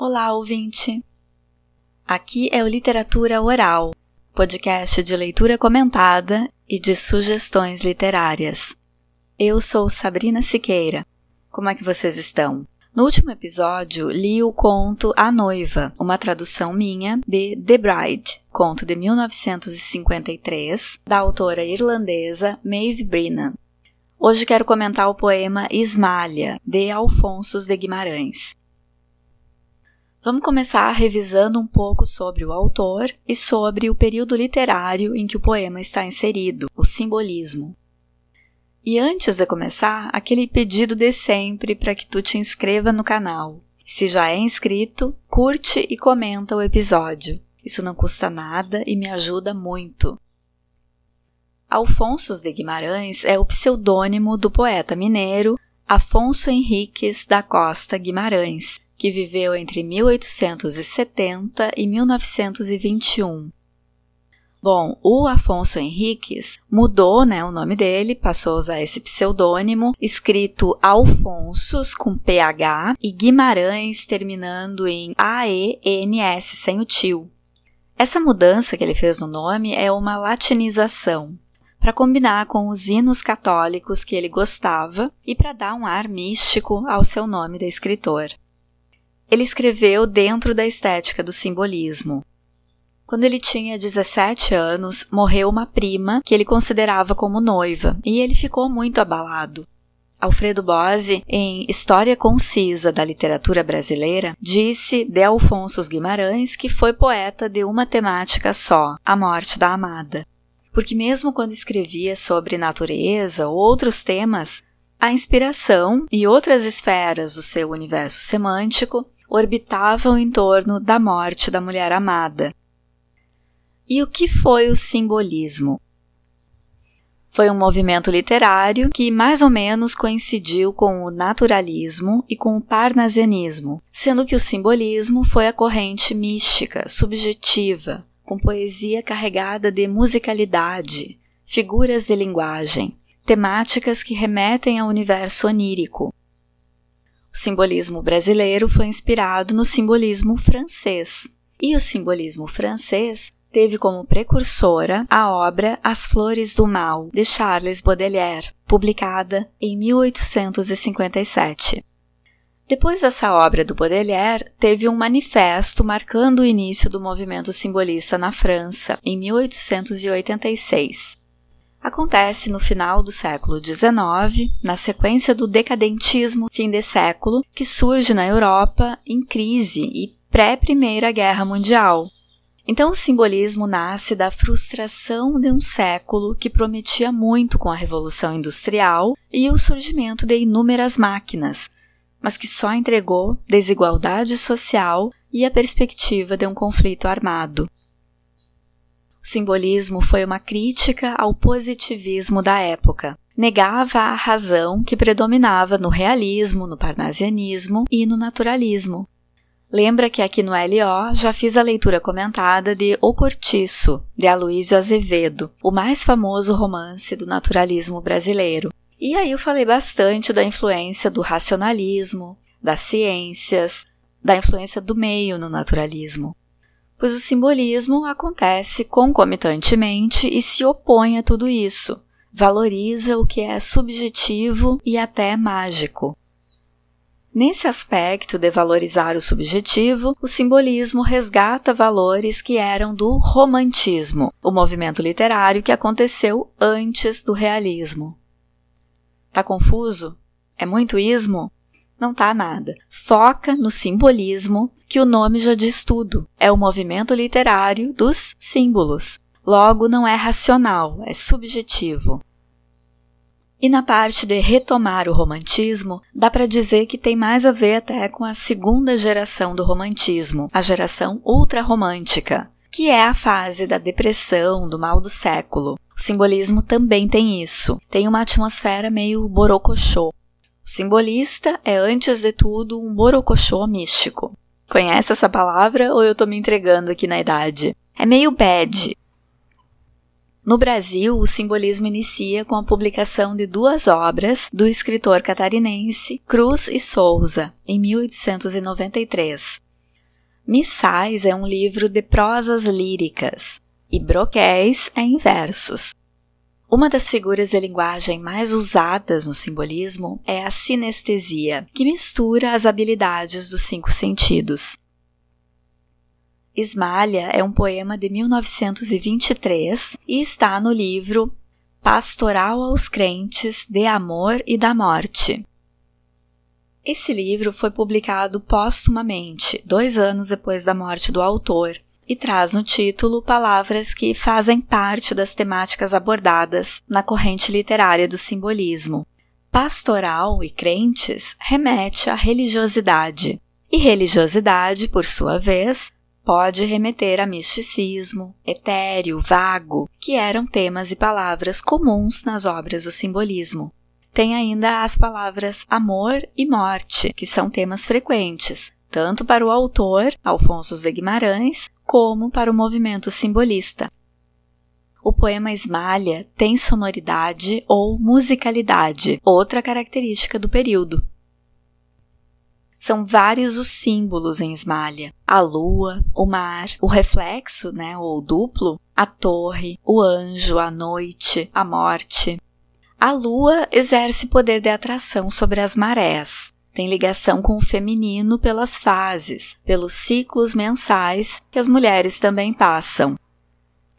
Olá, ouvinte! Aqui é o Literatura Oral, podcast de leitura comentada e de sugestões literárias. Eu sou Sabrina Siqueira. Como é que vocês estão? No último episódio, li o conto A Noiva, uma tradução minha de The Bride, conto de 1953, da autora irlandesa Maeve Brennan. Hoje quero comentar o poema Ismália, de Alfonso de Guimarães. Vamos começar revisando um pouco sobre o autor e sobre o período literário em que o poema está inserido, o simbolismo. E antes de começar, aquele pedido de sempre para que tu te inscreva no canal. Se já é inscrito, curte e comenta o episódio. Isso não custa nada e me ajuda muito. Alfonso de Guimarães é o pseudônimo do poeta mineiro Afonso Henriques da Costa Guimarães, que viveu entre 1870 e 1921. Bom, o Afonso Henriques mudou né, o nome dele, passou a usar esse pseudônimo, escrito Alfonsos com PH e Guimarães terminando em AENS, sem o tio. Essa mudança que ele fez no nome é uma latinização, para combinar com os hinos católicos que ele gostava e para dar um ar místico ao seu nome de escritor. Ele escreveu dentro da estética do simbolismo. Quando ele tinha 17 anos, morreu uma prima que ele considerava como noiva, e ele ficou muito abalado. Alfredo Bose, em História Concisa da Literatura Brasileira, disse de Alfonso Guimarães que foi poeta de uma temática só, a morte da amada. Porque mesmo quando escrevia sobre natureza ou outros temas, a inspiração e outras esferas do seu universo semântico orbitavam em torno da morte da mulher amada. E o que foi o simbolismo? Foi um movimento literário que mais ou menos coincidiu com o naturalismo e com o parnasianismo, sendo que o simbolismo foi a corrente mística, subjetiva, com poesia carregada de musicalidade, figuras de linguagem, temáticas que remetem ao universo onírico, o simbolismo brasileiro foi inspirado no simbolismo francês, e o simbolismo francês teve como precursora a obra As Flores do Mal, de Charles Baudelaire, publicada em 1857. Depois dessa obra do Baudelaire, teve um manifesto marcando o início do movimento simbolista na França, em 1886 acontece no final do século XIX, na sequência do decadentismo fim de século, que surge na Europa em crise e pré-Primeira Guerra Mundial. Então, o simbolismo nasce da frustração de um século que prometia muito com a Revolução Industrial e o surgimento de inúmeras máquinas, mas que só entregou desigualdade social e a perspectiva de um conflito armado. Simbolismo foi uma crítica ao positivismo da época. Negava a razão que predominava no realismo, no parnasianismo e no naturalismo. Lembra que aqui no LO já fiz a leitura comentada de O Cortiço, de Aloísio Azevedo, o mais famoso romance do naturalismo brasileiro. E aí eu falei bastante da influência do racionalismo, das ciências, da influência do meio no naturalismo pois o simbolismo acontece concomitantemente e se opõe a tudo isso, valoriza o que é subjetivo e até mágico. Nesse aspecto de valorizar o subjetivo, o simbolismo resgata valores que eram do romantismo, o movimento literário que aconteceu antes do realismo. Tá confuso? É muito ismo? Não tá nada. Foca no simbolismo, que o nome já diz tudo. É o movimento literário dos símbolos. Logo, não é racional, é subjetivo. E na parte de retomar o romantismo, dá para dizer que tem mais a ver até com a segunda geração do romantismo, a geração ultrarromântica, que é a fase da depressão, do mal do século. O simbolismo também tem isso. Tem uma atmosfera meio borocochô, o simbolista é, antes de tudo, um borocochô místico. Conhece essa palavra ou eu estou me entregando aqui na idade? É meio bad. No Brasil, o simbolismo inicia com a publicação de duas obras do escritor catarinense Cruz e Souza, em 1893. Missais é um livro de prosas líricas e broquéis é em versos. Uma das figuras de linguagem mais usadas no simbolismo é a sinestesia, que mistura as habilidades dos cinco sentidos. Esmalha é um poema de 1923 e está no livro Pastoral aos Crentes de Amor e da Morte. Esse livro foi publicado póstumamente, dois anos depois da morte do autor, e traz no título palavras que fazem parte das temáticas abordadas na corrente literária do simbolismo. Pastoral e crentes remete à religiosidade, e religiosidade, por sua vez, pode remeter a misticismo, etéreo, vago, que eram temas e palavras comuns nas obras do simbolismo. Tem ainda as palavras amor e morte, que são temas frequentes, tanto para o autor, Alfonso de Guimarães, como para o movimento simbolista. O poema Esmalha tem sonoridade ou musicalidade, outra característica do período. São vários os símbolos em Esmalha: a lua, o mar, o reflexo, né, ou duplo, a torre, o anjo, a noite, a morte. A lua exerce poder de atração sobre as marés, tem ligação com o feminino pelas fases, pelos ciclos mensais que as mulheres também passam.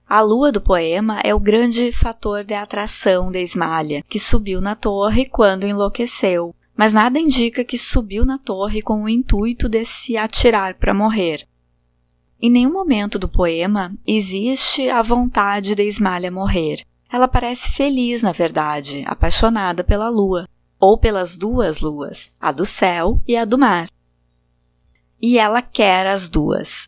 A lua do poema é o grande fator de atração de Esmalha, que subiu na torre quando enlouqueceu, mas nada indica que subiu na torre com o intuito de se atirar para morrer. Em nenhum momento do poema existe a vontade de Esmalha morrer. Ela parece feliz, na verdade, apaixonada pela lua ou pelas duas luas, a do céu e a do mar. E ela quer as duas.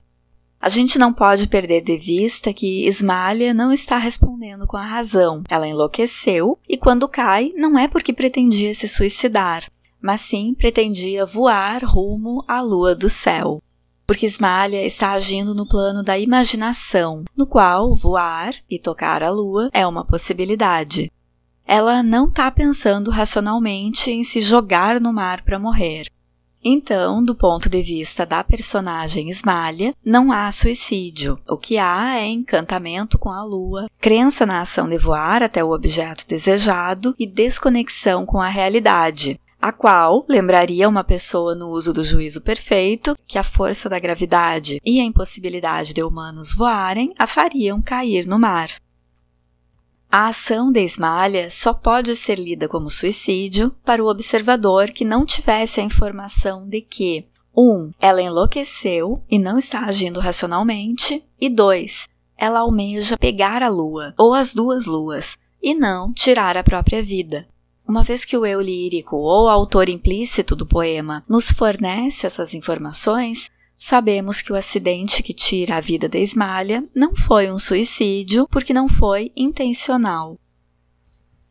A gente não pode perder de vista que Ismália não está respondendo com a razão. Ela enlouqueceu e, quando cai, não é porque pretendia se suicidar, mas sim pretendia voar rumo à lua do céu. Porque Ismália está agindo no plano da imaginação, no qual voar e tocar a lua é uma possibilidade ela não está pensando racionalmente em se jogar no mar para morrer. Então, do ponto de vista da personagem Esmalha, não há suicídio. O que há é encantamento com a lua, crença na ação de voar até o objeto desejado e desconexão com a realidade, a qual lembraria uma pessoa no uso do juízo perfeito que a força da gravidade e a impossibilidade de humanos voarem a fariam cair no mar. A ação de Esmalha só pode ser lida como suicídio para o observador que não tivesse a informação de que 1. Um, ela enlouqueceu e não está agindo racionalmente, e 2. Ela almeja pegar a lua, ou as duas luas, e não tirar a própria vida. Uma vez que o eu lírico ou autor implícito do poema nos fornece essas informações, Sabemos que o acidente que tira a vida da Esmalha não foi um suicídio porque não foi intencional.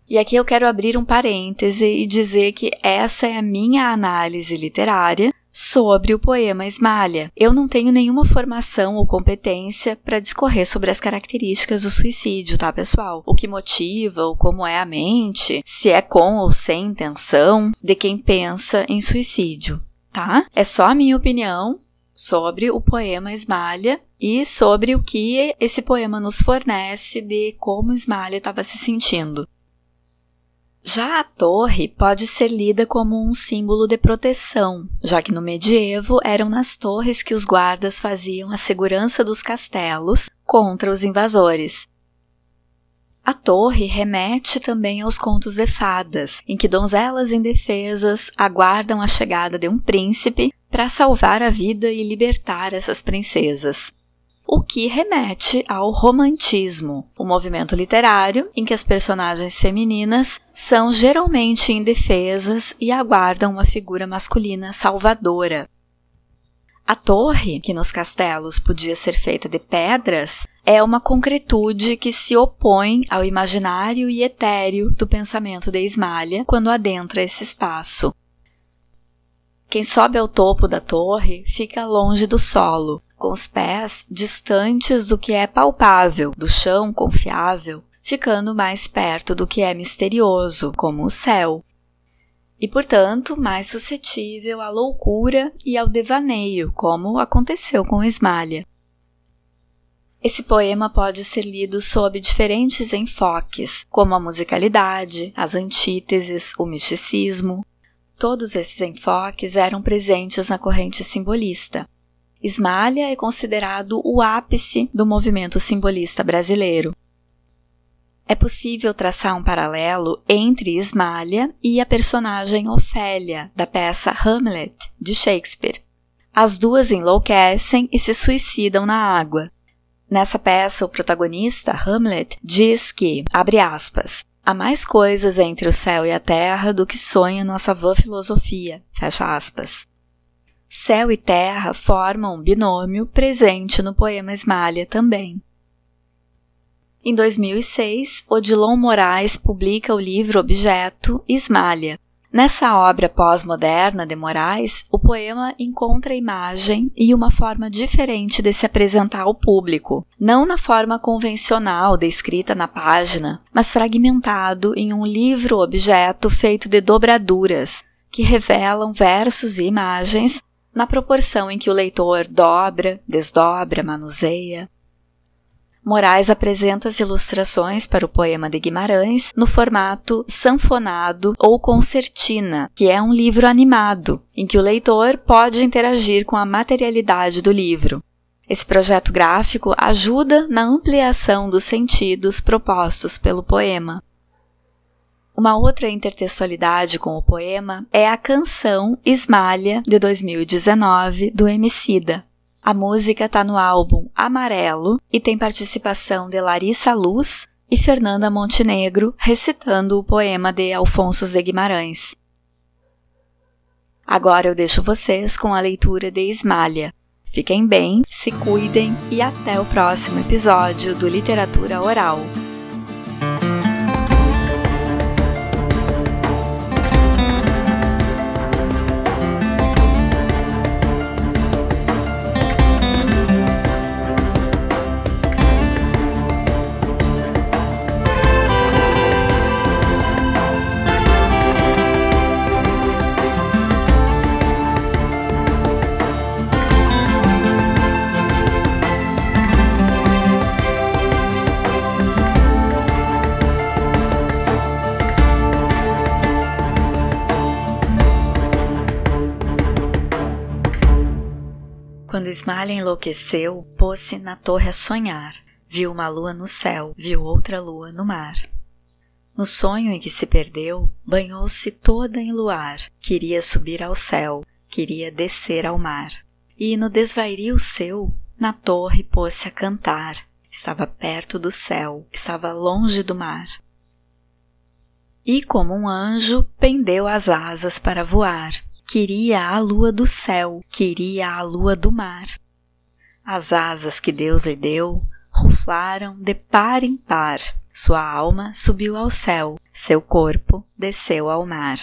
E aqui eu quero abrir um parêntese e dizer que essa é a minha análise literária sobre o poema Esmalha. Eu não tenho nenhuma formação ou competência para discorrer sobre as características do suicídio, tá, pessoal? O que motiva, ou como é a mente, se é com ou sem intenção de quem pensa em suicídio, tá? É só a minha opinião sobre o poema Esmalha e sobre o que esse poema nos fornece de como Esmalha estava se sentindo. Já a torre pode ser lida como um símbolo de proteção, já que no medievo eram nas torres que os guardas faziam a segurança dos castelos contra os invasores. A torre remete também aos contos de fadas, em que donzelas indefesas aguardam a chegada de um príncipe para salvar a vida e libertar essas princesas. O que remete ao romantismo, o um movimento literário em que as personagens femininas são geralmente indefesas e aguardam uma figura masculina salvadora. A torre, que nos castelos podia ser feita de pedras, é uma concretude que se opõe ao imaginário e etéreo do pensamento de Ismalha quando adentra esse espaço. Quem sobe ao topo da torre fica longe do solo, com os pés distantes do que é palpável, do chão confiável, ficando mais perto do que é misterioso, como o céu. e, portanto, mais suscetível à loucura e ao devaneio, como aconteceu com Ismália. Esse poema pode ser lido sob diferentes enfoques, como a musicalidade, as antíteses, o misticismo. Todos esses enfoques eram presentes na corrente simbolista. Ismália é considerado o ápice do movimento simbolista brasileiro. É possível traçar um paralelo entre Ismália e a personagem Ofélia, da peça Hamlet, de Shakespeare. As duas enlouquecem e se suicidam na água. Nessa peça, o protagonista, Hamlet, diz que, abre aspas, há mais coisas entre o céu e a terra do que sonha nossa vã filosofia, fecha aspas. Céu e terra formam um binômio presente no poema Esmalha também. Em 2006, Odilon Moraes publica o livro objeto Ismália. Nessa obra pós-moderna de Moraes, o poema encontra imagem e uma forma diferente de se apresentar ao público, não na forma convencional descrita na página, mas fragmentado em um livro-objeto feito de dobraduras, que revelam versos e imagens na proporção em que o leitor dobra, desdobra, manuseia. Moraes apresenta as ilustrações para o poema de Guimarães no formato sanfonado ou concertina, que é um livro animado, em que o leitor pode interagir com a materialidade do livro. Esse projeto gráfico ajuda na ampliação dos sentidos propostos pelo poema. Uma outra intertextualidade com o poema é a canção Esmalha, de 2019, do Emicida, a música está no álbum Amarelo e tem participação de Larissa Luz e Fernanda Montenegro recitando o poema de Alfonso de Guimarães. Agora eu deixo vocês com a leitura de Esmalha. Fiquem bem, se cuidem e até o próximo episódio do Literatura Oral. Quando Ismalha enlouqueceu, pôs-se na torre a sonhar. Viu uma lua no céu, viu outra lua no mar. No sonho em que se perdeu, banhou-se toda em luar. Queria subir ao céu, queria descer ao mar. E no desvairio seu, na torre pôs-se a cantar. Estava perto do céu, estava longe do mar. E como um anjo, pendeu as asas para voar queria a lua do céu, queria a lua do mar. As asas que Deus lhe deu ruflaram de par em par. Sua alma subiu ao céu, seu corpo desceu ao mar.